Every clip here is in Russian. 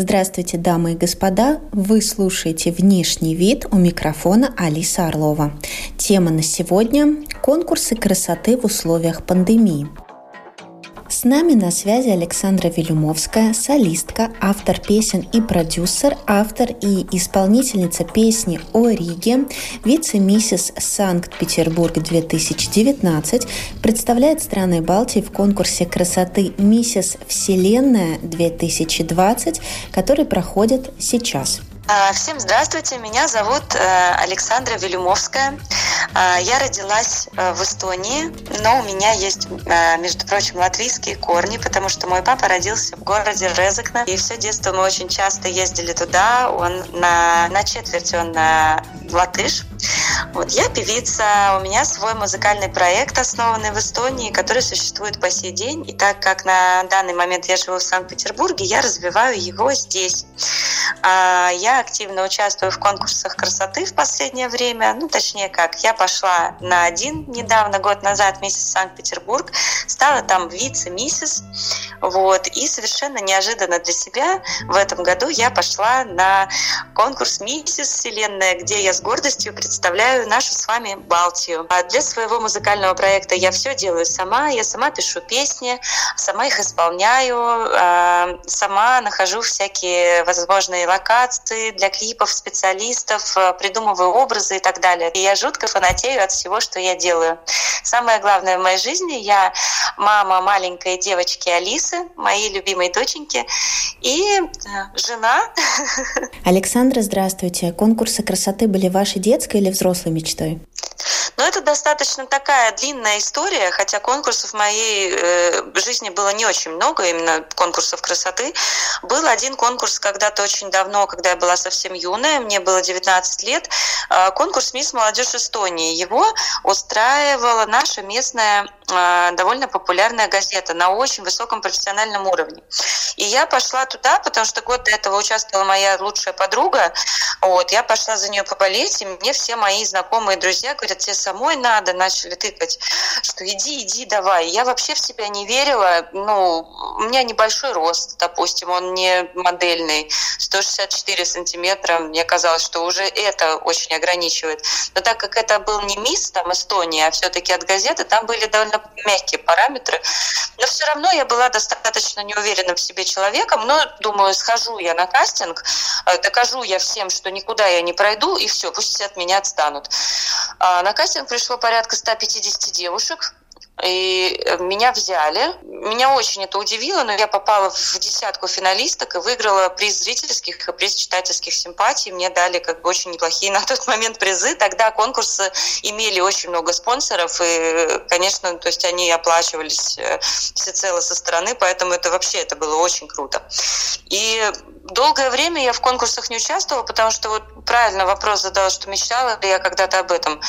Здравствуйте, дамы и господа! Вы слушаете «Внешний вид» у микрофона Алиса Орлова. Тема на сегодня – конкурсы красоты в условиях пандемии – с нами на связи Александра Вилюмовская, солистка, автор песен и продюсер, автор и исполнительница песни о Риге, вице-миссис Санкт-Петербург 2019, представляет страны Балтии в конкурсе красоты «Миссис Вселенная 2020», который проходит сейчас – всем здравствуйте, меня зовут э, Александра Велюмовская. А, я родилась э, в Эстонии, но у меня есть, э, между прочим, латвийские корни, потому что мой папа родился в городе Резекна, и все детство мы очень часто ездили туда. Он на, на четверть он латыш. Вот я певица, у меня свой музыкальный проект, основанный в Эстонии, который существует по сей день. И так как на данный момент я живу в Санкт-Петербурге, я развиваю его здесь. А, я активно участвую в конкурсах красоты в последнее время. Ну, точнее как, я пошла на один недавно, год назад, месяц Санкт-Петербург, стала там вице-миссис. Вот. И совершенно неожиданно для себя в этом году я пошла на конкурс «Миссис Вселенная», где я с гордостью представляю нашу с вами Балтию. А для своего музыкального проекта я все делаю сама. Я сама пишу песни, сама их исполняю, а, сама нахожу всякие возможные локации, для клипов специалистов, э, придумываю образы и так далее. И я жутко фанатею от всего, что я делаю. Самое главное в моей жизни, я мама маленькой девочки Алисы, моей любимой доченьки, и э, жена. Александра, здравствуйте. Конкурсы красоты были вашей детской или взрослой мечтой? Но это достаточно такая длинная история, хотя конкурсов в моей э, жизни было не очень много, именно конкурсов красоты. Был один конкурс когда-то очень давно, когда я была совсем юная, мне было 19 лет, э, конкурс «Мисс Молодежь Эстонии». Его устраивала наша местная э, довольно популярная газета на очень высоком профессиональном уровне. И я пошла туда, потому что год до этого участвовала моя лучшая подруга. Вот, я пошла за нее поболеть, и мне все мои знакомые друзья говорят, тебе самой надо, начали тыкать, что иди, иди, давай. Я вообще в себя не верила. Ну, у меня небольшой рост, допустим, он не модельный, 164 сантиметра. Мне казалось, что уже это очень ограничивает. Но так как это был не мисс там Эстония, а все-таки от газеты, там были довольно мягкие параметры. Но все равно я была достаточно неуверенным в себе человеком. Но думаю, схожу я на кастинг, э, докажу я всем, что никуда я не пройду, и все, пусть все от меня отстанут. А на кастинг пришло порядка 150 девушек. И э, меня взяли. Меня очень это удивило, но я попала в десятку финалисток и выиграла приз зрительских и приз читательских симпатий. Мне дали как бы очень неплохие на тот момент призы. Тогда конкурсы имели очень много спонсоров, и, конечно, то есть они оплачивались э, всецело со стороны, поэтому это вообще это было очень круто. И долгое время я в конкурсах не участвовала, потому что вот правильно вопрос задала, что мечтала ли я когда-то об этом.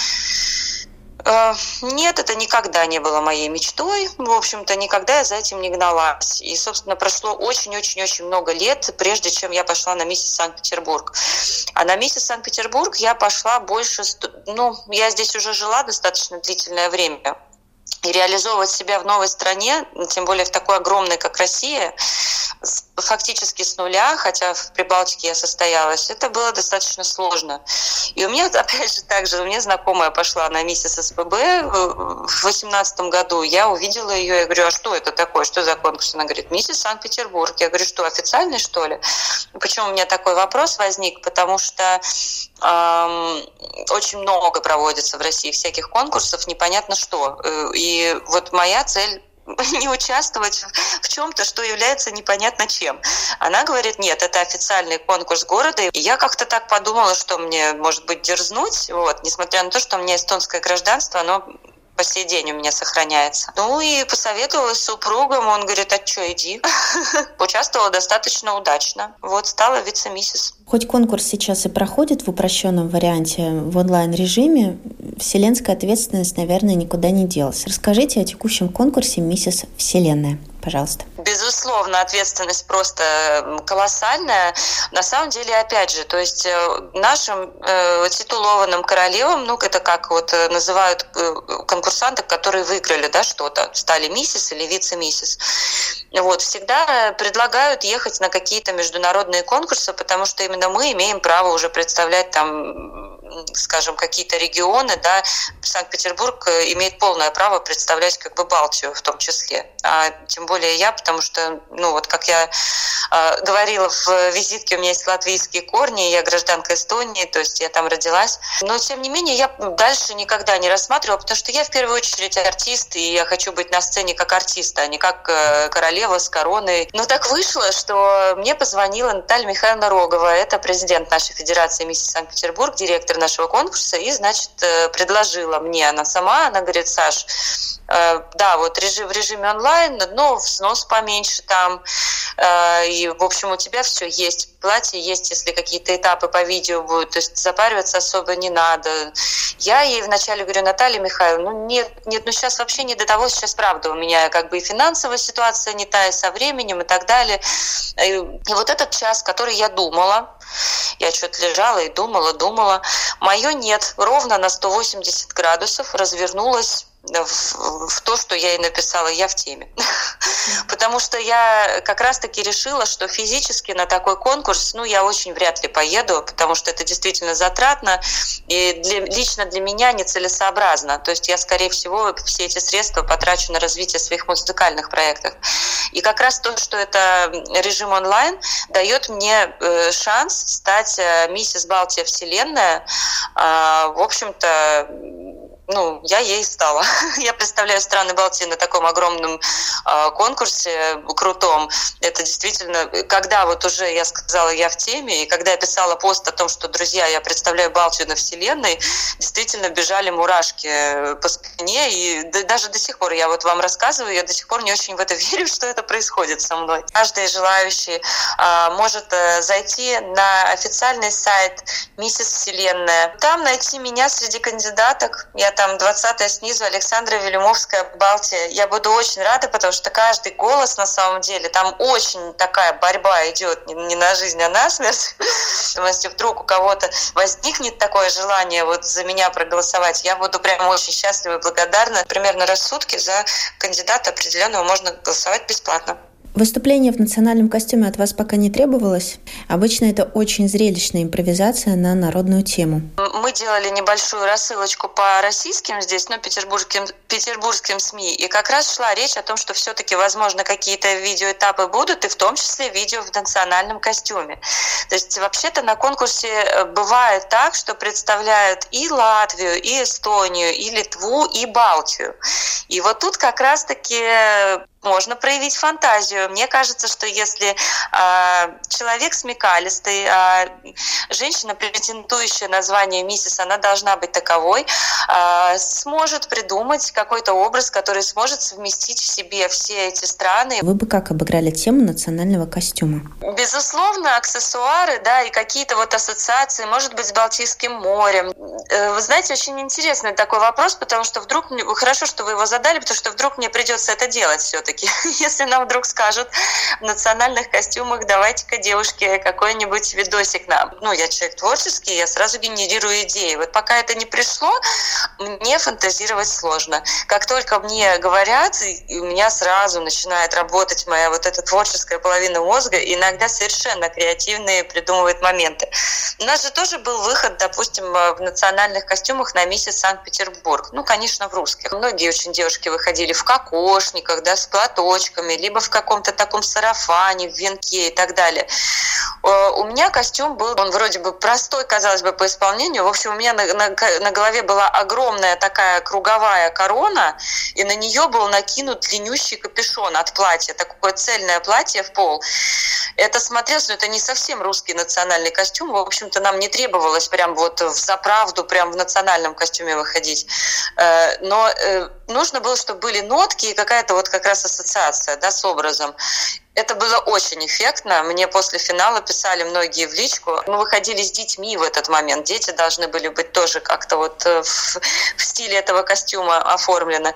Э, нет, это никогда не было моей мечтой. В общем-то, никогда я за этим не гналась. И, собственно, прошло очень-очень-очень много лет, прежде чем я пошла на миссис Санкт-Петербург. А на миссис Санкт-Петербург я пошла больше... Ну, я здесь уже жила достаточно длительное время и реализовывать себя в новой стране, тем более в такой огромной, как Россия, фактически с нуля, хотя в Прибалтике я состоялась, это было достаточно сложно. И у меня, опять же, также, у меня знакомая пошла на миссис СПБ в 2018 году, я увидела ее, я говорю, а что это такое, что за конкурс? Она говорит, миссис Санкт-Петербург. Я говорю, что, официальный, что ли? Почему у меня такой вопрос возник? Потому что эм, очень много проводится в России всяких конкурсов, непонятно что. Э, и вот моя цель не участвовать в чем-то, что является непонятно чем. Она говорит, нет, это официальный конкурс города. И я как-то так подумала, что мне, может быть, дерзнуть, вот, несмотря на то, что у меня эстонское гражданство, оно по сей день у меня сохраняется. Ну и посоветовалась с супругом, он говорит, а что, иди. Участвовала достаточно удачно. Вот, стала вице-миссис. Хоть конкурс сейчас и проходит в упрощенном варианте в онлайн-режиме, вселенская ответственность, наверное, никуда не делась. Расскажите о текущем конкурсе «Миссис Вселенная» пожалуйста? Безусловно, ответственность просто колоссальная. На самом деле, опять же, то есть э, нашим э, титулованным королевам, ну, это как вот э, называют э, конкурсантов, которые выиграли, да, что-то, стали миссис или вице-миссис. Вот, всегда предлагают ехать на какие-то международные конкурсы, потому что именно мы имеем право уже представлять там скажем, какие-то регионы, да, Санкт-Петербург имеет полное право представлять как бы Балтию в том числе. А тем более я, потому что, ну вот как я э, говорила в визитке, у меня есть латвийские корни, я гражданка Эстонии, то есть я там родилась. Но тем не менее я дальше никогда не рассматривала, потому что я в первую очередь артист, и я хочу быть на сцене как артист, а не как э, королева с короной. Но так вышло, что мне позвонила Наталья Михайловна Рогова, это президент нашей Федерации миссис Санкт-Петербург, директор нашего конкурса и, значит, э, предложила мне она сама, она говорит, Саш, э, да, вот режим, в режиме онлайн, но взнос поменьше там, э, и, в общем, у тебя все есть, платье есть, если какие-то этапы по видео будут, то есть запариваться особо не надо. Я ей вначале говорю, Наталья Михайловна, ну нет, нет, ну сейчас вообще не до того, сейчас правда, у меня как бы и финансовая ситуация не та, и со временем, и так далее. И, вот этот час, который я думала, я что-то лежала и думала, думала. Мое нет, ровно на 180 градусов развернулась в, в то, что я и написала, я в теме. Потому что я как раз-таки решила, что физически на такой конкурс, ну, я очень вряд ли поеду, потому что это действительно затратно и для, лично для меня нецелесообразно. То есть я, скорее всего, все эти средства потрачу на развитие своих музыкальных проектов. И как раз то, что это режим онлайн, дает мне э, шанс стать э, миссис Балтия Вселенная. Э, в общем-то, ну, я ей стала. я представляю страны Балтии на таком огромном э, конкурсе крутом. Это действительно, когда вот уже я сказала, я в теме, и когда я писала пост о том, что, друзья, я представляю Балтию на Вселенной, действительно бежали мурашки по спине, и даже до сих пор я вот вам рассказываю, я до сих пор не очень в это верю, что это происходит со мной. Каждый желающий э, может э, зайти на официальный сайт Миссис Вселенная. Там найти меня среди кандидаток. Я там 20 снизу Александра Велимовская Балтия. Я буду очень рада, потому что каждый голос на самом деле, там очень такая борьба идет не на жизнь, а на смерть. Если вдруг у кого-то возникнет такое желание вот за меня проголосовать, я буду прям очень счастлива и благодарна. Примерно раз в сутки за кандидата определенного можно голосовать бесплатно. Выступление в национальном костюме от вас пока не требовалось. Обычно это очень зрелищная импровизация на народную тему. Мы делали небольшую рассылочку по российским здесь, ну, петербургским, петербургским СМИ, и как раз шла речь о том, что все-таки, возможно, какие-то видеоэтапы будут, и в том числе видео в национальном костюме. То есть, вообще-то на конкурсе э, бывает так, что представляют и Латвию, и Эстонию, и Литву, и Балтию. И вот тут как раз-таки можно проявить фантазию. Мне кажется, что если э, человек смекалистый, э, женщина, претендующая на звание миссис, она должна быть таковой, э, сможет придумать какой-то образ, который сможет совместить в себе все эти страны. Вы бы как обыграли тему национального костюма? Безусловно, аксессуары, да, и какие-то вот ассоциации, может быть, с Балтийским морем. Э, вы знаете, очень интересный такой вопрос, потому что вдруг, хорошо, что вы его задали, потому что вдруг мне придется это делать все-таки все-таки. Если нам вдруг скажут в национальных костюмах, давайте-ка, девушки, какой-нибудь видосик нам. Ну, я человек творческий, я сразу генерирую идеи. Вот пока это не пришло, мне фантазировать сложно. Как только мне говорят, у меня сразу начинает работать моя вот эта творческая половина мозга, и иногда совершенно креативные придумывает моменты. У нас же тоже был выход, допустим, в национальных костюмах на миссис Санкт-Петербург. Ну, конечно, в русских. Многие очень девушки выходили в кокошниках, да, с платочками, либо в каком-то таком сарафане, в венке и так далее. Э, у меня костюм был, он вроде бы простой, казалось бы, по исполнению. В общем, у меня на, на, на голове была огромная такая круговая корона, и на нее был накинут длиннющий капюшон от платья, такое цельное платье в пол. Это смотрелось, но это не совсем русский национальный костюм. В общем-то, нам не требовалось прям вот в заправду, прям в национальном костюме выходить. Э, но э, нужно было, чтобы были нотки и какая-то вот как раз ассоциация да, с образом. Это было очень эффектно. Мне после финала писали многие в личку. Мы выходили с детьми в этот момент. Дети должны были быть тоже как-то вот э, в, в стиле этого костюма оформлены.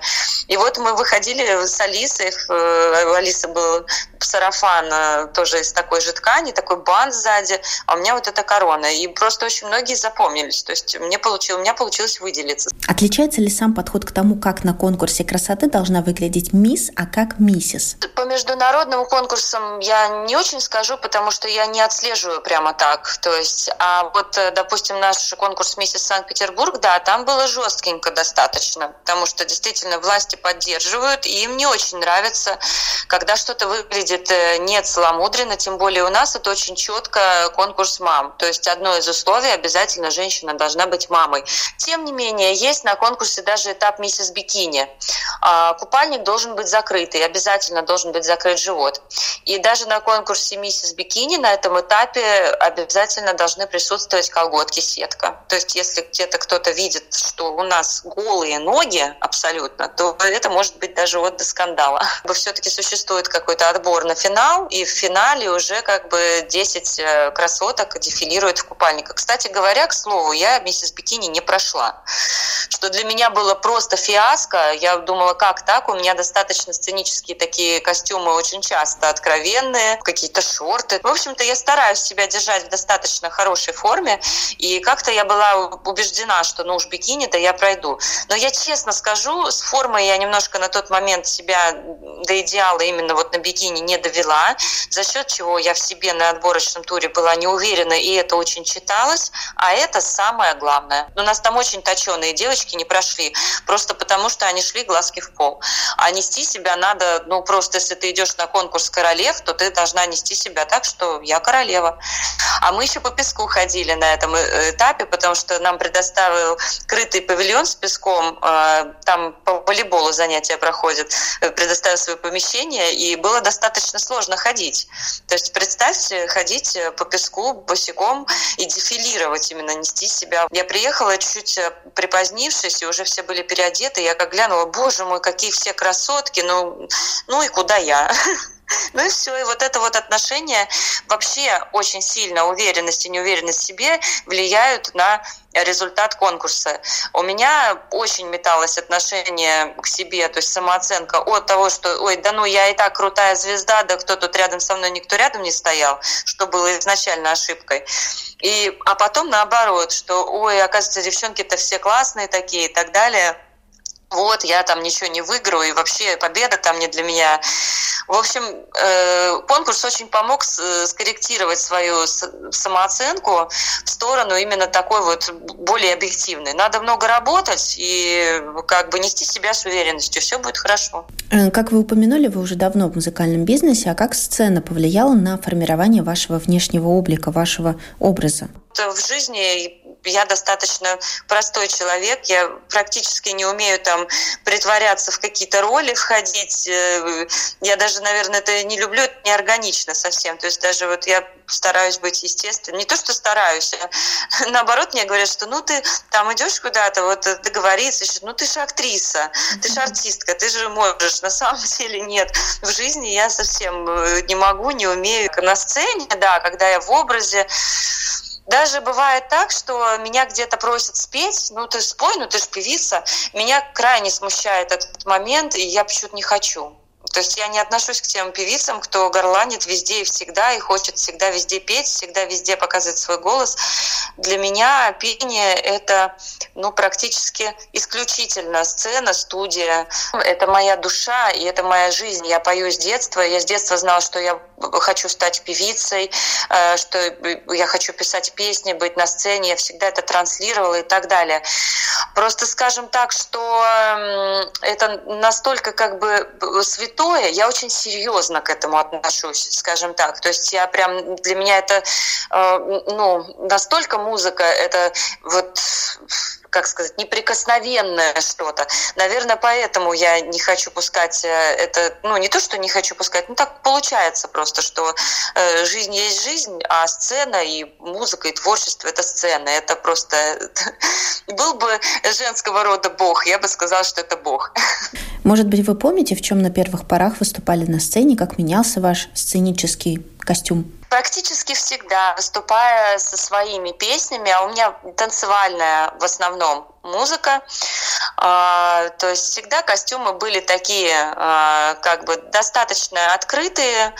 И вот мы выходили с Алисой. Э, у Алисы был сарафан э, тоже из такой же ткани, такой бант сзади, а у меня вот эта корона. И просто очень многие запомнились. То есть мне получилось, у меня получилось выделиться. Отличается ли сам подход к тому, как на конкурсе красоты должна выглядеть мисс, а как миссис? По международному конкурсу конкурсам я не очень скажу, потому что я не отслеживаю прямо так. То есть, а вот, э, допустим, наш конкурс «Миссис Санкт-Петербург», да, там было жесткенько достаточно, потому что действительно власти поддерживают, и им не очень нравится, когда что-то выглядит э, не целомудренно, тем более у нас это очень четко конкурс мам. То есть одно из условий обязательно женщина должна быть мамой. Тем не менее, есть на конкурсе даже этап «Миссис Бикини». А, купальник должен быть закрытый, обязательно должен быть закрыт живот. И даже на конкурсе «Миссис Бикини» на этом этапе обязательно должны присутствовать колготки-сетка. То есть если где-то кто-то видит, что у нас голые ноги абсолютно, то это может быть даже вот до скандала. Все-таки существует какой-то отбор на финал, и в финале уже как бы 10 э, красоток дефилируют в купальниках. Кстати говоря, к слову, я «Миссис Бикини» не прошла, что для меня было просто фиаско. Я думала, как так? У меня достаточно сценические такие костюмы очень часто просто откровенные, какие-то шорты. В общем-то, я стараюсь себя держать в достаточно хорошей форме, и как-то я была убеждена, что ну уж бикини-то я пройду. Но я честно скажу, с формой я немножко на тот момент себя до идеала именно вот на бикини не довела, за счет чего я в себе на отборочном туре была не уверена, и это очень читалось, а это самое главное. У нас там очень точеные девочки не прошли, просто потому что они шли глазки в пол. А нести себя надо, ну просто если ты идешь на конкурс королев, то ты должна нести себя так, что я королева. А мы еще по песку ходили на этом э, этапе, потому что нам предоставил крытый павильон с песком, э, там по волейболу занятия проходят, э, предоставил свое помещение, и было достаточно сложно ходить. То есть представьте, ходить по песку босиком и дефилировать, именно нести себя. Я приехала чуть-чуть припозднившись, и уже все были переодеты, я как глянула, боже мой, какие все красотки, ну, ну и куда я? Ну и все. И вот это вот отношение, вообще очень сильно уверенность и неуверенность в себе влияют на результат конкурса. У меня очень металось отношение к себе, то есть самооценка от того, что, ой, да ну я и так крутая звезда, да кто тут рядом со мной, никто рядом не стоял, что было изначально ошибкой. И, а потом наоборот, что, ой, оказывается, девчонки-то все классные такие и так далее – вот, я там ничего не выиграю, и вообще победа там не для меня. В общем, э, конкурс очень помог скорректировать свою самооценку в сторону именно такой вот более объективной. Надо много работать и как бы нести себя с уверенностью, все будет хорошо. Э, как вы упомянули, вы уже давно в музыкальном бизнесе, а как сцена повлияла на формирование вашего внешнего облика, вашего образа? В жизни я достаточно простой человек, я практически не умею там притворяться в какие-то роли, входить. Э, я даже, наверное, это не люблю, это неорганично совсем. То есть даже вот я стараюсь быть естественной. Не то, что стараюсь, а наоборот, мне говорят, что ну ты там идешь куда-то, вот договориться, ну ты же актриса, ты же артистка, ты же можешь. На самом деле нет. В жизни я совсем э, не могу, не умею. На сцене, да, когда я в образе, даже бывает так, что меня где-то просят спеть, ну ты спой, ну ты же певица. Меня крайне смущает этот момент, и я почему-то не хочу. То есть я не отношусь к тем певицам, кто горланит везде и всегда и хочет всегда везде петь, всегда везде показывать свой голос. Для меня пение — это ну, практически исключительно сцена, студия. Это моя душа и это моя жизнь. Я пою с детства. Я с детства знала, что я хочу стать певицей, э, что я хочу писать песни, быть на сцене. Я всегда это транслировала и так далее. Просто скажем так, что это настолько как бы святое, я очень серьезно к этому отношусь, скажем так. То есть я прям, для меня это, э, ну, настолько музыка, это вот как сказать, неприкосновенное что-то. Наверное, поэтому я не хочу пускать э, это, ну, не то, что не хочу пускать, ну, так получается просто, что э, жизнь есть жизнь, а сцена и музыка, и творчество – это сцена. Это просто... Был бы женского рода бог, я бы сказала, что это бог. Может быть, вы помните, в чем на первых порах выступали на сцене, как менялся ваш сценический костюм? Практически всегда, выступая со своими песнями, а у меня танцевальная в основном музыка, а, то есть всегда костюмы были такие, а, как бы достаточно открытые,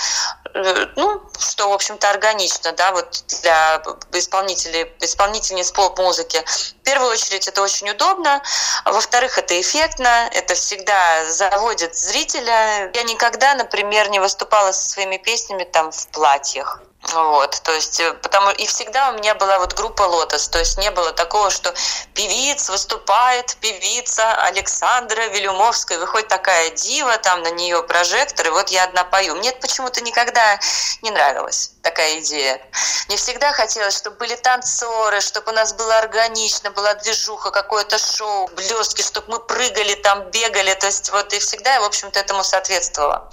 ну, что, в общем-то, органично, да, вот для исполнителей, исполнительниц поп-музыки. В первую очередь это очень удобно, во-вторых, это эффектно, это всегда заводит зрителя. Я никогда, например, не выступала со своими песнями там в платьях. Вот, то есть, э, потому и всегда у меня была вот группа Лотос, то есть не было такого, что певиц выступает, певица Александра Вилюмовская, выходит такая дива, там на нее прожектор, и вот я одна пою. Мне это почему-то никогда не нравилось такая идея. Мне всегда хотелось, чтобы были танцоры, чтобы у нас было органично, была движуха, какое-то шоу, блестки, чтобы мы прыгали там, бегали. То есть вот и всегда я, в общем-то, этому соответствовала.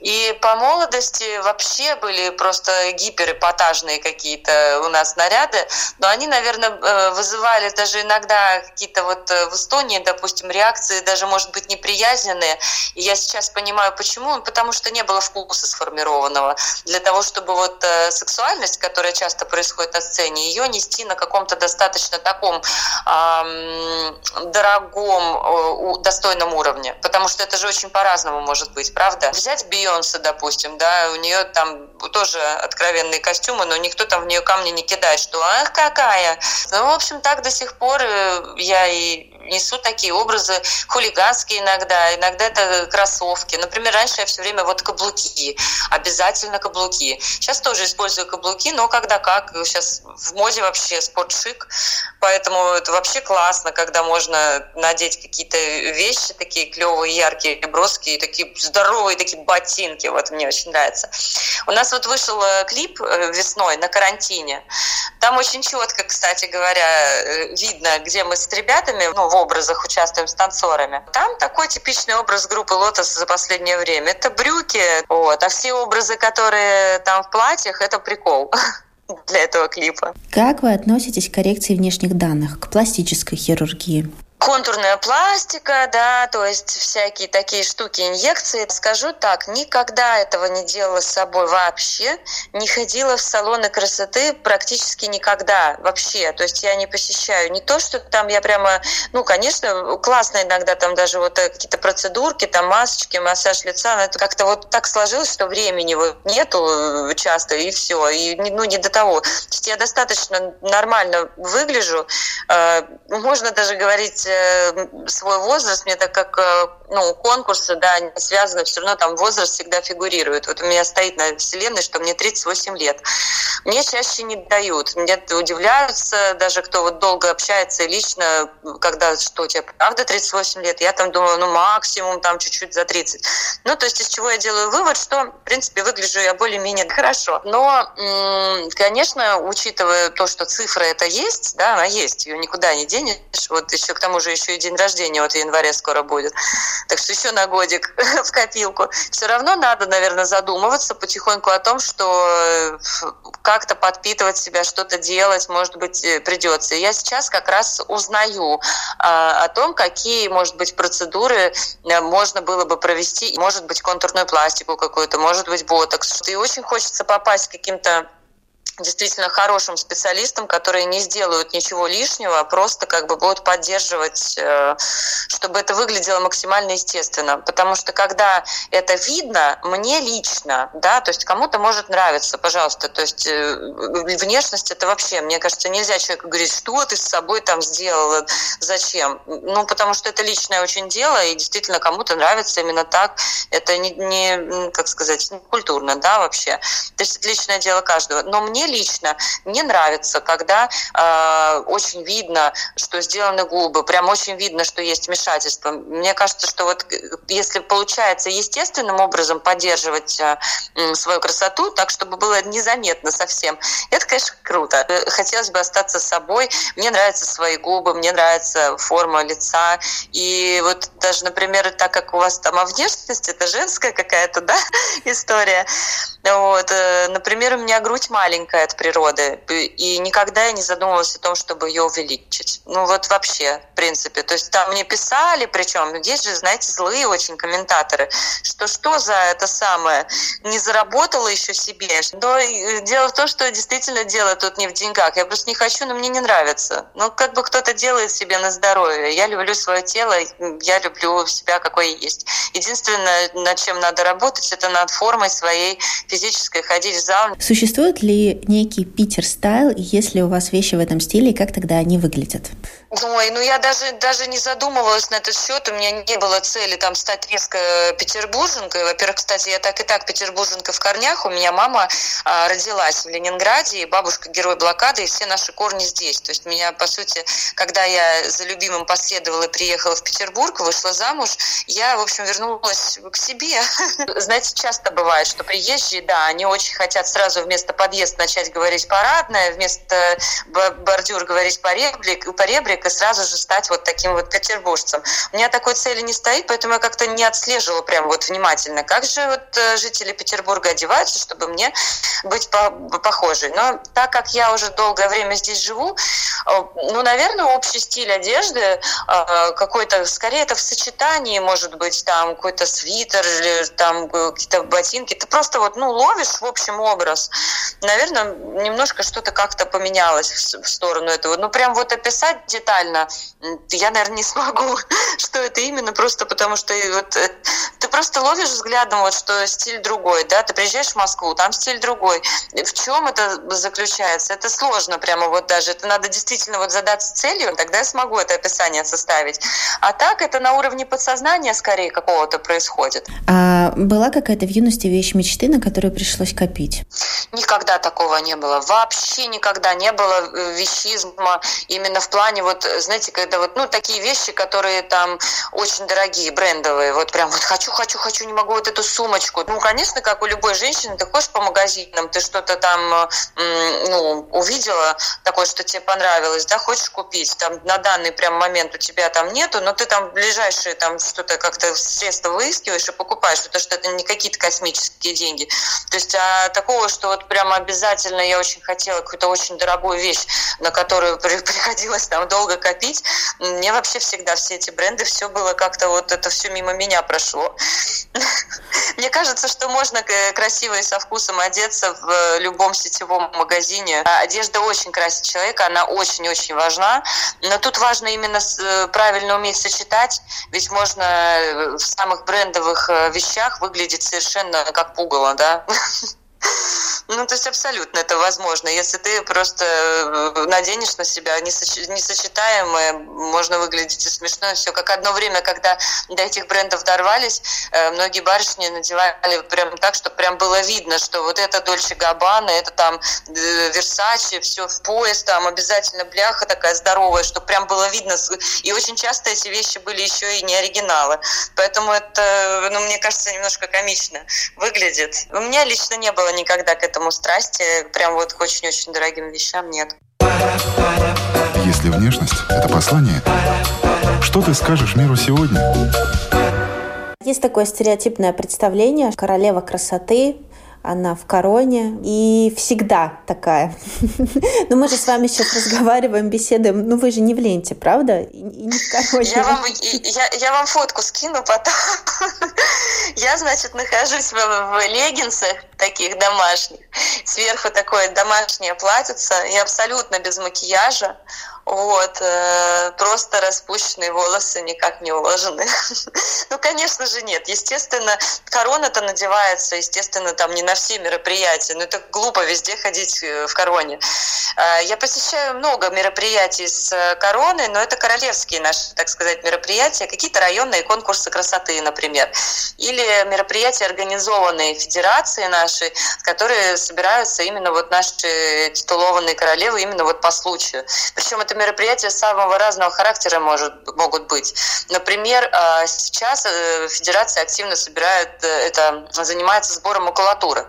И по молодости вообще были просто гиперэпатажные какие-то у нас наряды, но они, наверное, э, вызывали даже иногда какие-то вот э, в Эстонии, допустим, реакции, даже, может быть, неприязненные. И я сейчас понимаю, почему. Потому что не было вкуса сформированного для того, чтобы вот вот э, сексуальность, которая часто происходит на сцене, ее нести на каком-то достаточно таком э, дорогом, э, достойном уровне. Потому что это же очень по-разному может быть, правда? Взять Бейонсе, допустим, да, у нее там тоже откровенные костюмы, но никто там в нее камни не кидает, что ах, какая. Ну, в общем, так до сих пор э, я и несу такие образы хулиганские иногда, иногда это кроссовки. Например, раньше я все время вот каблуки, обязательно каблуки. Сейчас тоже использую каблуки, но когда как. Сейчас в моде вообще спортшик, поэтому это вообще классно, когда можно надеть какие-то вещи такие клевые, яркие, броские, такие здоровые такие ботинки. Вот мне очень нравится. У нас вот вышел э, клип э, весной на карантине. Там очень четко, кстати говоря, э, видно, где мы с ребятами, ну, в образах участвуем с танцорами. Там такой типичный образ группы Лотос за последнее время. Это брюки, вот, а все образы, которые там в платьях, это прикол для этого клипа. Как вы относитесь к коррекции внешних данных, к пластической хирургии? Контурная пластика, да, то есть всякие такие штуки, инъекции. Скажу так, никогда этого не делала с собой вообще, не ходила в салоны красоты практически никогда вообще. То есть я не посещаю не то, что там я прямо, ну, конечно, классно иногда там даже вот э, какие-то процедурки, там масочки, массаж лица, но это как-то вот так сложилось, что времени вот нету э, часто, и все, и ну, не до того. То есть я достаточно нормально выгляжу, э, можно даже говорить свой возраст, мне так как э, ну, конкурсы, да, не связаны, все равно там возраст всегда фигурирует. Вот у меня стоит на вселенной, что мне 38 лет. Мне чаще не дают. Мне удивляются, даже кто вот долго общается лично, когда что, тебе правда 38 лет? Я там думаю, ну, максимум там чуть-чуть за 30. Ну, то есть из чего я делаю вывод, что, в принципе, выгляжу я более-менее хорошо. Но, конечно, учитывая то, что цифра это есть, да, она есть, ее никуда не денешь. Вот еще к тому же еще и день рождения вот в январе скоро будет. Так что еще на годик в копилку. Все равно надо, наверное, задумываться потихоньку о том, что э, как-то подпитывать себя, что-то делать, может быть, э, придется. Я сейчас как раз узнаю а, о том, какие, может быть, процедуры э, можно было бы провести. Может быть, контурную пластику какую-то, может быть, ботокс. И очень хочется попасть к каким-то действительно хорошим специалистам, которые не сделают ничего лишнего, а просто как бы будут поддерживать, э, чтобы это выглядело максимально естественно. Потому что когда это видно, мне лично, да, то есть кому-то может нравиться, пожалуйста, то есть э, внешность это вообще, мне кажется, нельзя человеку говорить, что ты с собой там сделала, зачем. Ну, потому что это личное очень дело, и действительно кому-то нравится именно так. Это не, не как сказать, не культурно, да, вообще. То есть это личное дело каждого. Но мне лично не нравится, когда э, очень видно, что сделаны губы, прям очень видно, что есть вмешательство. Мне кажется, что вот э, если получается естественным образом поддерживать э, свою красоту, так чтобы было незаметно совсем, это, конечно, круто. Э, хотелось бы остаться собой. Мне нравятся свои губы, мне нравится форма лица. И вот даже, например, так как у вас там о внешности, это женская какая-то, да, история. Вот. Э, например, у меня грудь маленькая от природы, и никогда я не задумывалась о том, чтобы ее увеличить. Ну вот вообще, в принципе. То есть там мне писали, причем есть же, знаете, злые очень комментаторы, что что за это самое, не заработала еще себе. Но дело в том, что действительно дело тут не в деньгах. Я просто не хочу, но мне не нравится. Ну, как бы кто-то делает себе на здоровье. Я люблю свое тело, я люблю себя, какой есть. Единственное, над чем надо работать, это над формой своей физической, ходить в зал. Существует ли некий Питер стайл, и есть ли у вас вещи в этом стиле, и как тогда они выглядят? Ой, ну я даже, даже не задумывалась на этот счет, у меня не было цели там стать резко петербурженкой. Во-первых, кстати, я так и так петербурженка в корнях, у меня мама а, родилась в Ленинграде, и бабушка герой блокады, и все наши корни здесь. То есть меня, по сути, когда я за любимым последовала и приехала в Петербург, вышла замуж, я, в общем, вернулась к себе. Знаете, часто бывает, что приезжие, да, они очень хотят сразу вместо подъезда начать говорить парадное, вместо бордюр говорить поребрик, поребрик и сразу же стать вот таким вот петербуржцем. У меня такой цели не стоит, поэтому я как-то не отслеживала прям вот внимательно, как же вот э, жители Петербурга одеваются, чтобы мне быть по похожей. Но так как я уже долгое время здесь живу, э, ну, наверное, общий стиль одежды э, какой-то, скорее это в сочетании, может быть, там какой-то свитер или там какие-то ботинки. Ты просто вот, ну, ловишь в общем образ. Наверное, немножко что-то как-то поменялось в сторону этого. Ну, прям вот описать детально я, наверное, не смогу, что это именно, просто потому что вот, э, ты просто ловишь взглядом, вот, что стиль другой, да, ты приезжаешь в Москву, там стиль другой. В чем это заключается? Это сложно прямо вот даже. Это надо действительно вот задаться целью, тогда я смогу это описание составить. А так это на уровне подсознания скорее какого-то происходит. А была какая-то в юности вещь мечты, на которую пришлось копить? Никогда такого не было. Вообще никогда не было э, вещизма именно в плане вот, знаете, когда вот, ну, такие вещи, которые там очень дорогие, брендовые, вот прям вот хочу, хочу, хочу, не могу вот эту сумочку. Ну, конечно, как у любой женщины, ты ходишь по магазинам, ты что-то там, ну, увидела такое, что тебе понравилось, да, хочешь купить, там на данный прям момент у тебя там нету, но ты там ближайшие там что-то как-то средства выискиваешь и покупаешь, потому что это не какие-то космические деньги. То есть а такого, что вот прямо обязательно я очень хотела какую-то очень дорогую вещь, на которую приходилось там долго копить, мне вообще всегда все эти бренды, все было как-то вот это все мимо меня прошло. Мне кажется, что можно красиво и со вкусом одеться в любом сетевом магазине. А одежда очень красит человека, она очень-очень важна. Но тут важно именно э, правильно уметь сочетать, ведь можно э, в самых брендовых э, вещах выглядеть совершенно как пугало, да? Ну, то есть абсолютно это возможно. Если ты просто э, наденешь на себя несочетаемое, можно выглядеть и смешно, и все. Как одно время, когда до этих брендов дорвались, э, многие барышни надевали прям так, что прям было видно, что вот это Дольче Габбана, это там Версачи, все в пояс, там обязательно бляха такая здоровая, что прям было видно. И очень часто эти вещи были еще и не оригиналы. Поэтому это, ну, мне кажется, немножко комично выглядит. У меня лично не было никогда к этому страсти, прям вот к очень-очень дорогим вещам нет. Если внешность – это послание, что ты скажешь миру сегодня? Есть такое стереотипное представление, королева красоты, она в короне и всегда такая. Но мы же с вами сейчас разговариваем, беседуем. Ну вы же не в ленте, правда? И, не в короне. Я вам, я, я вам фотку скину потом. Я, значит, нахожусь в, в леггинсах таких домашних. Сверху такое домашнее платьице. И абсолютно без макияжа. Вот, э, просто распущенные волосы никак не уложены. ну, конечно же, нет. Естественно, корона-то надевается, естественно, там не на на все мероприятия. Ну, это глупо везде ходить э, в короне. А, я посещаю много мероприятий с э, короной, но это королевские наши, так сказать, мероприятия, какие-то районные конкурсы красоты, например, или мероприятия, организованные федерации нашей, которые собираются именно вот наши титулованные королевы именно вот по случаю. Причем это мероприятия самого разного характера может, могут быть. Например, а, сейчас э, федерация активно собирает, это занимается сбором макулатуры.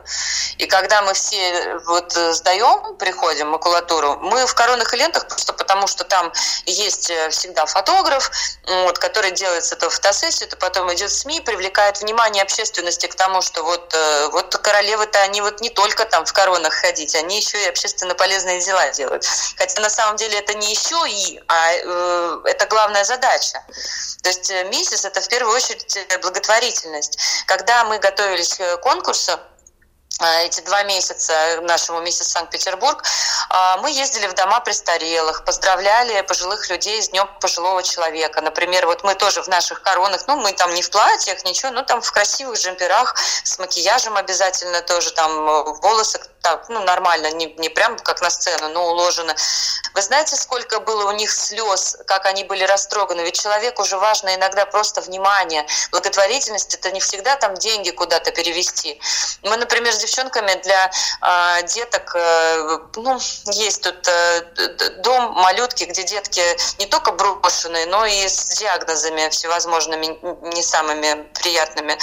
И когда мы все вот сдаем, приходим макулатуру, мы в коронных и лентах просто потому, что там есть э, всегда фотограф, вот, который делает эту фотосессию, это потом идет в СМИ, привлекает внимание общественности к тому, что вот, вот королевы-то они вот не только там в коронах ходить, они еще и общественно полезные дела делают. Хотя на самом деле это не еще и, а э, это главная задача. То есть месяц это в первую очередь благотворительность. Когда мы готовились к конкурсу, эти два месяца нашему миссис Санкт-Петербург, а, мы ездили в дома престарелых, поздравляли пожилых людей с Днем пожилого человека. Например, вот мы тоже в наших коронах, ну, мы там не в платьях, ничего, но там в красивых джемперах, с макияжем обязательно тоже, там э, волосы так, ну, нормально, не, не прям как на сцену, но уложено. Вы знаете, сколько было у них слез, как они были растроганы? Ведь человеку уже важно иногда просто внимание. Благотворительность – это не всегда там деньги куда-то перевести. Мы, например, с девчонками для э, деток, э, ну, есть тут э, дом малютки, где детки не только брошенные, но и с диагнозами всевозможными, не самыми приятными.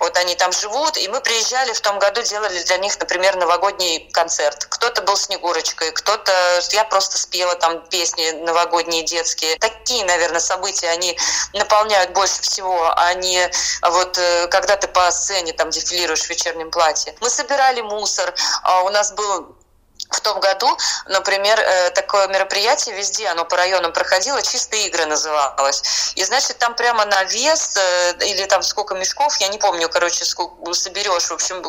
Вот они там живут, и мы приезжали в том году, делали для них, например, новогодний новогодний концерт. Кто-то был Снегурочкой, кто-то... Я просто спела там песни новогодние, детские. Такие, наверное, события, они наполняют больше всего, а не вот э, когда ты по сцене там дефилируешь в вечернем платье. Мы собирали мусор, а у нас был в том году, например, э, такое мероприятие везде, оно по районам проходило, «Чистые игры» называлось. И, значит, там прямо на вес э, или там сколько мешков, я не помню, короче, сколько соберешь. В общем,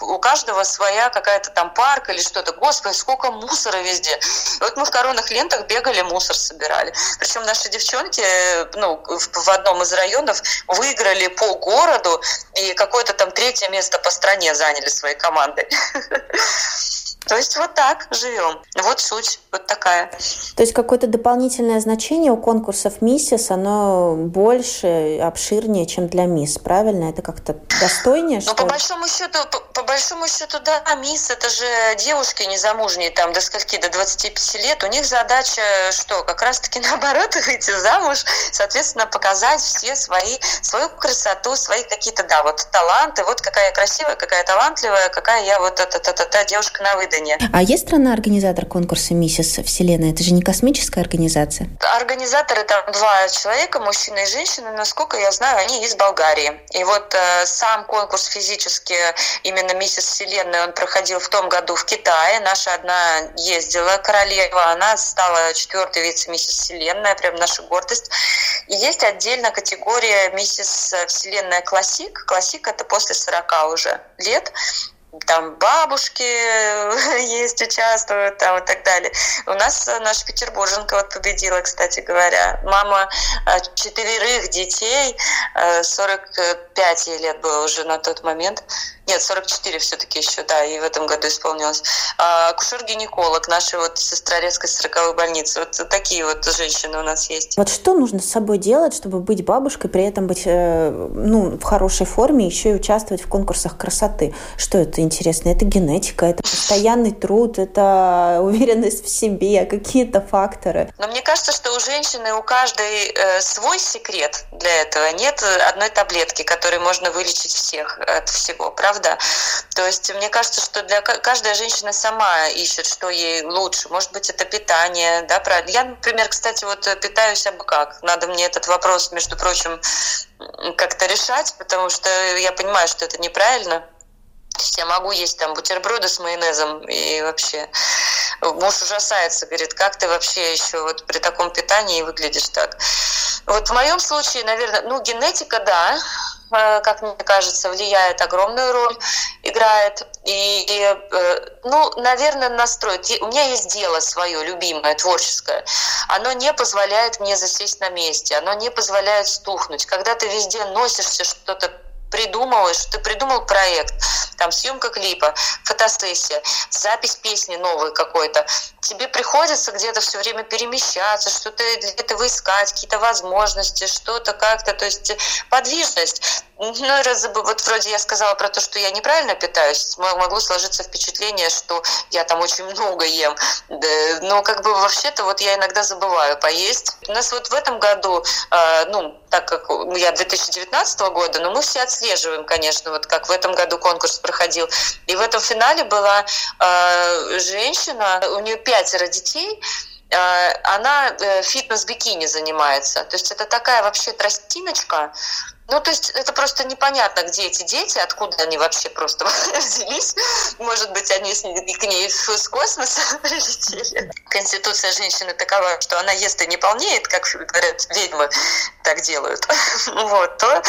у каждого своя какая-то там парк или что-то. Господи, сколько мусора везде. Вот мы в коронных лентах бегали, мусор собирали. Причем наши девчонки э, ну, в одном из районов выиграли по городу и какое-то там третье место по стране заняли своей командой. То есть вот так живем. Вот суть вот такая. То есть какое-то дополнительное значение у конкурсов миссис, оно больше, обширнее, чем для мисс, правильно? Это как-то достойнее, Ну, по большому счету, по, по большому счету, да, мисс это же девушки незамужние, там, до скольки, до 25 лет. У них задача что? Как раз-таки наоборот, выйти замуж, соответственно, показать все свои, свою красоту, свои какие-то, да, вот таланты, вот какая я красивая, какая талантливая, какая я вот та-та-та-та девушка на выдаче выдане. А есть страна-организатор конкурса «Миссис Вселенная»? Это же не космическая организация? Организаторы там два человека, мужчина и женщина. Насколько я знаю, они из Болгарии. И вот э, сам конкурс физически, именно «Миссис Вселенная», он проходил в том году в Китае. Наша одна ездила, королева, она стала четвертой вице-миссис Вселенная, прям наша гордость. И есть отдельно категория «Миссис Вселенная Классик». Классик – это после 40 уже лет там бабушки есть, участвуют там и так далее. У нас наша петербурженка вот победила, кстати говоря. Мама э, четверых детей, 45 э, лет было уже на тот момент. Нет, 44 все-таки еще, да, и в этом году исполнилось. Акушер-гинеколог нашей вот Сестрорецкой 40 больницы. Вот такие вот женщины у нас есть. Вот что нужно с собой делать, чтобы быть бабушкой, при этом быть э, ну, в хорошей форме, еще и участвовать в конкурсах красоты? Что это интересно? Это генетика, это постоянный труд, это уверенность в себе, какие-то факторы. Но мне кажется, что у женщины, у каждой э, свой секрет для этого. Нет одной таблетки, которой можно вылечить всех от всего, правда? То есть мне кажется, что для каждая женщина сама ищет, что ей лучше. Может быть, это питание, да, правильно? Я, например, кстати, вот питаюсь абы как. Надо мне этот вопрос, между прочим, как-то решать, потому что я понимаю, что это неправильно. Я могу есть там бутерброды с майонезом и вообще муж ужасается, говорит, как ты вообще еще вот при таком питании выглядишь так. Вот в моем случае, наверное, ну генетика, да, Э, как мне кажется, влияет огромную роль, играет. И, и э, ну, наверное, настрой. У меня есть дело свое, любимое, творческое. Оно не позволяет мне засесть на месте, оно не позволяет стухнуть. Когда ты везде носишься, что-то придумываешь, ты придумал проект, там съемка клипа, фотосессия, запись песни новой какой-то, тебе приходится где-то все время перемещаться, что-то для этого искать, какие-то возможности, что-то как-то, то есть подвижность. Ну, раз, вот вроде я сказала про то, что я неправильно питаюсь, могло сложиться впечатление, что я там очень много ем. Но как бы вообще-то вот я иногда забываю поесть. У нас вот в этом году, а, ну, так как я 2019 года, но мы все отслеживаем, конечно, вот как в этом году конкурс проходил. И в этом финале была э, женщина, у нее пятеро детей, э, она э, фитнес-бикини занимается. То есть это такая вообще тростиночка, ну, то есть это просто непонятно, где эти дети, откуда они вообще просто взялись. Может быть, они к ней с космоса прилетели. Конституция женщины такова, что она ест и не полнеет, как говорят ведьмы, так делают. Вот, то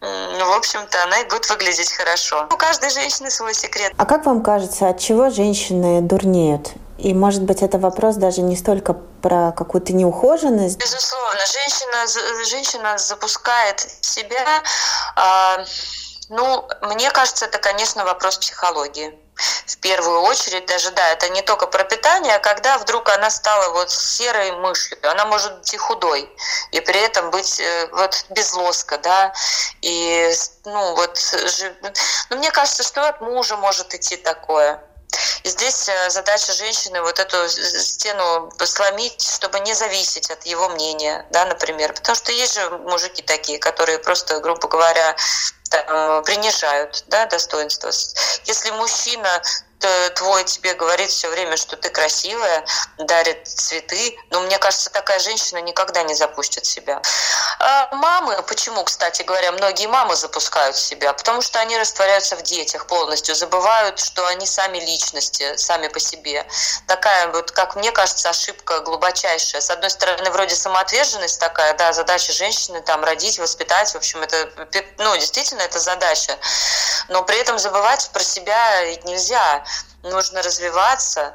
ну, в общем-то, она и будет выглядеть хорошо. У каждой женщины свой секрет. А как вам кажется, от чего женщины дурнеют? И, может быть, это вопрос даже не столько про какую-то неухоженность. Безусловно, женщина, женщина запускает себя. Э, ну, мне кажется, это, конечно, вопрос психологии. В первую очередь, даже да, это не только про питание, а когда вдруг она стала вот серой мышью, она может быть и худой, и при этом быть э, вот без лоска, да, и, ну, вот, ну, мне кажется, что от мужа может идти такое. И здесь э, задача женщины вот эту стену сломить, чтобы не зависеть от его мнения, да, например. Потому что есть же мужики такие, которые просто, грубо говоря, там, принижают да, достоинство. Если мужчина твой тебе говорит все время, что ты красивая, дарит цветы. Но мне кажется, такая женщина никогда не запустит себя. А мамы, почему, кстати говоря, многие мамы запускают себя? Потому что они растворяются в детях полностью, забывают, что они сами личности, сами по себе. Такая вот, как мне кажется, ошибка глубочайшая. С одной стороны, вроде самоотверженность такая, да, задача женщины там родить, воспитать, в общем, это, ну, действительно, это задача. Но при этом забывать про себя нельзя нужно развиваться,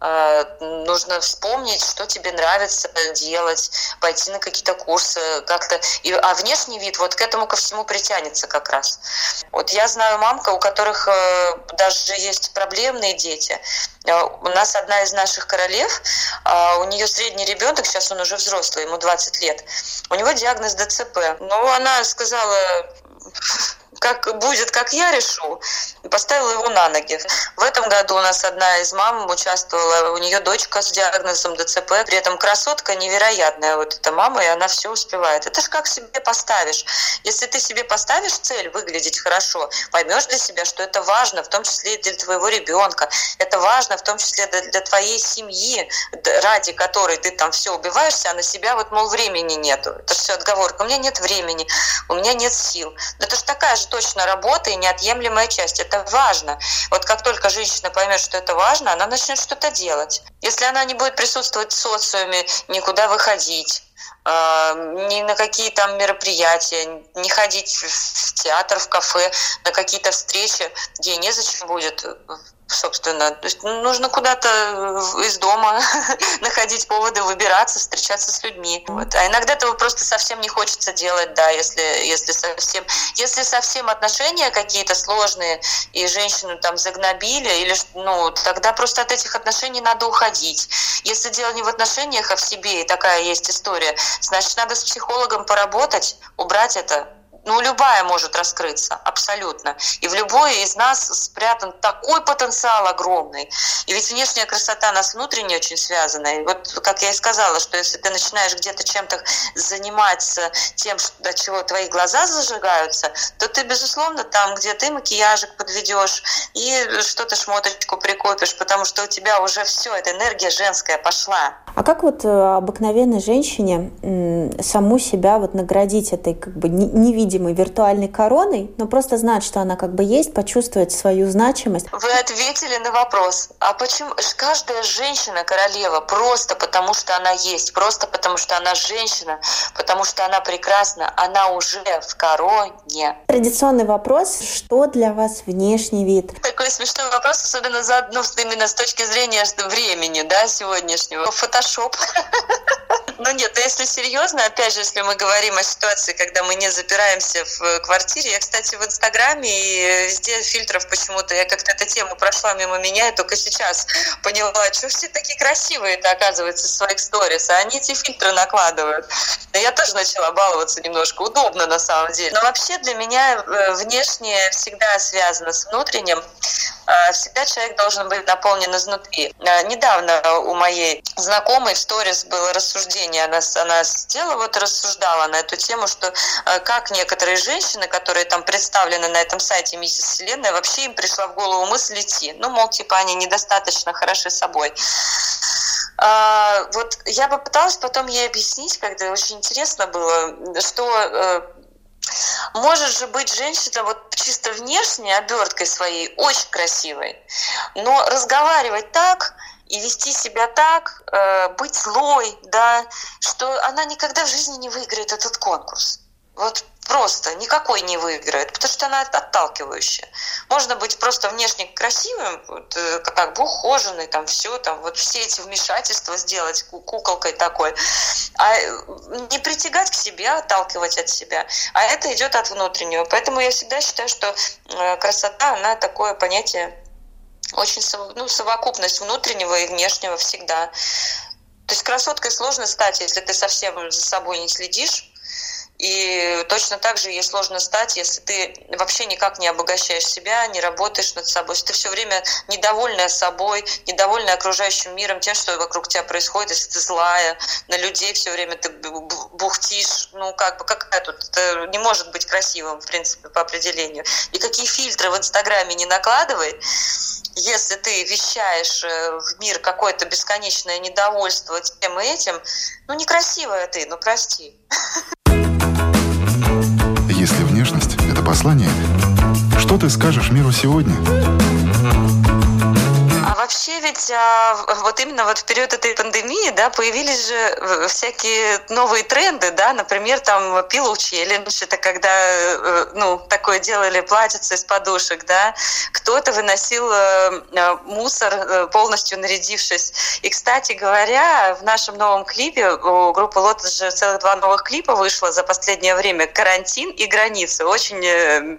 э, нужно вспомнить, что тебе нравится делать, пойти на какие-то курсы, как-то. И, а внешний вид вот к этому ко всему притянется как раз. Вот я знаю мамка, у которых э, даже есть проблемные дети. Э, у нас одна из наших королев, у нее средний ребенок, сейчас он уже взрослый, ему 20 лет. У него диагноз ДЦП. Но она сказала, как будет, как я решу, и поставила его на ноги. В этом году у нас одна из мам участвовала, у нее дочка с диагнозом ДЦП, при этом красотка невероятная, вот эта мама, и она все успевает. Это же как себе поставишь. Если ты себе поставишь цель выглядеть хорошо, поймешь для себя, что это важно, в том числе и для твоего ребенка, это важно в том числе для, твоей семьи, ради которой ты там все убиваешься, а на себя вот, мол, времени нету. Это все отговорка. У меня нет времени, у меня нет сил. Это же такая же точно работа и неотъемлемая часть. Это важно. Вот как только женщина поймет, что это важно, она начнет что-то делать. Если она не будет присутствовать в социуме, никуда выходить, а, ни на какие там мероприятия, не ходить в театр, в кафе, на какие-то встречи, где незачем будет собственно. То есть нужно куда-то из дома находить поводы, выбираться, встречаться с людьми. Вот. А иногда этого просто совсем не хочется делать, да, если, если совсем, если совсем отношения какие-то сложные, и женщину там загнобили, или, ну, тогда просто от этих отношений надо уходить. Если дело не в отношениях, а в себе, и такая есть история, значит, надо с психологом поработать, убрать это, ну, любая может раскрыться, абсолютно. И в любой из нас спрятан такой потенциал огромный. И ведь внешняя красота нас внутренне очень связана. И вот, как я и сказала, что если ты начинаешь где-то чем-то заниматься тем, до чего твои глаза зажигаются, то ты, безусловно, там, где ты макияжик подведешь и что-то шмоточку прикопишь, потому что у тебя уже все, эта энергия женская пошла. А как вот э, обыкновенной женщине саму себя вот наградить этой как бы невидимой виртуальной короной, но просто знать, что она как бы есть, почувствовать свою значимость? Вы ответили на вопрос. А почему каждая женщина королева просто потому, что она есть, просто потому, что она женщина, потому что она прекрасна, она уже в короне. Традиционный вопрос, что для вас внешний вид? Такой смешной вопрос, особенно за, ну, именно с точки зрения времени, да, сегодняшнего. Фото Photoshop. Ну нет, но если серьезно, опять же, если мы говорим о ситуации, когда мы не запираемся в квартире, я, кстати, в Инстаграме и везде фильтров почему-то, я как-то эту тему прошла мимо меня, и только сейчас поняла, что все такие красивые-то, оказывается, в своих сторис, а они эти фильтры накладывают. Но я тоже начала баловаться немножко, удобно на самом деле. Но вообще для меня э, внешнее всегда связано с внутренним. А, всегда человек должен быть наполнен изнутри. А, недавно у моей знакомой в сторис было рассуждение, она, она сделала, вот рассуждала на эту тему, что а, как некоторые женщины, которые там представлены на этом сайте Миссис Вселенная, вообще им пришла в голову мысль идти. Ну, мол, типа они недостаточно хороши собой. вот я попыталась потом ей объяснить, когда очень интересно было, что э, может же быть женщина вот чисто внешне, оберткой своей, очень красивой, но разговаривать так и вести себя так, э, быть злой, да, что она никогда в жизни не выиграет этот конкурс. Вот просто никакой не выиграет, потому что она отталкивающая. Можно быть просто внешне красивым, вот, э, как бы ухоженный, там все, там вот все эти вмешательства сделать куколкой такой, а не притягать к себе, а отталкивать от себя. А это идет от внутреннего. Поэтому я всегда считаю, что э, красота, она такое понятие очень ну, совокупность внутреннего и внешнего всегда. То есть красоткой сложно стать, если ты совсем за собой не следишь, и точно так же ей сложно стать, если ты вообще никак не обогащаешь себя, не работаешь над собой, если ты все время недовольная собой, недовольная окружающим миром, тем, что вокруг тебя происходит, если ты злая, на людей все время ты бухтишь, ну как бы какая тут, это не может быть красивым, в принципе, по определению. И какие фильтры в Инстаграме не накладывай, если ты вещаешь э, в мир какое-то бесконечное недовольство тем и этим, ну некрасивая ты, ну прости. Послание. Что ты скажешь миру сегодня? Вообще ведь а, вот именно вот в период этой пандемии, да, появились же э, всякие новые тренды, да, например, там пилу челлендж, это когда, э, ну, такое делали платьице из подушек, да, кто-то выносил э, мусор полностью нарядившись. И, кстати говоря, в нашем новом клипе у группы Лотос же целых два новых клипа вышло за последнее время «Карантин» и «Границы». Очень,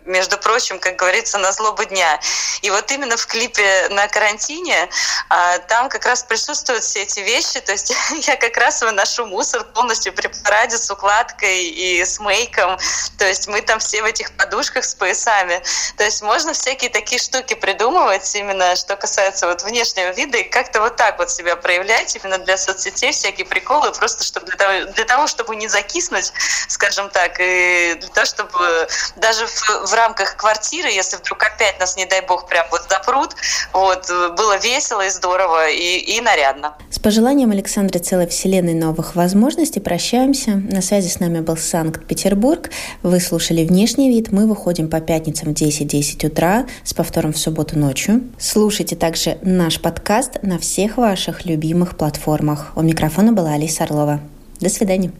между прочим, как говорится, на злобу дня. И вот именно в клипе на карантине а, там как раз присутствуют все эти вещи. То есть я как раз выношу мусор полностью при параде с укладкой и с мейком. То есть мы там все в этих подушках с поясами. То есть можно всякие такие штуки придумывать, именно что касается вот внешнего вида, и как-то вот так вот себя проявлять именно для соцсетей, всякие приколы, просто чтобы для того, для того чтобы не закиснуть, скажем так, и для того, чтобы даже в, в рамках квартиры, если вдруг опять нас, не дай бог, прям вот запрут, вот, было весело и здорово, и, и нарядно. С пожеланием Александры целой вселенной новых возможностей прощаемся. На связи с нами был Санкт-Петербург. Вы слушали «Внешний вид». Мы выходим по пятницам в 10.10 10 утра, с повтором в субботу ночью. Слушайте также наш подкаст на всех ваших любимых платформах. У микрофона была Алиса Орлова. До свидания.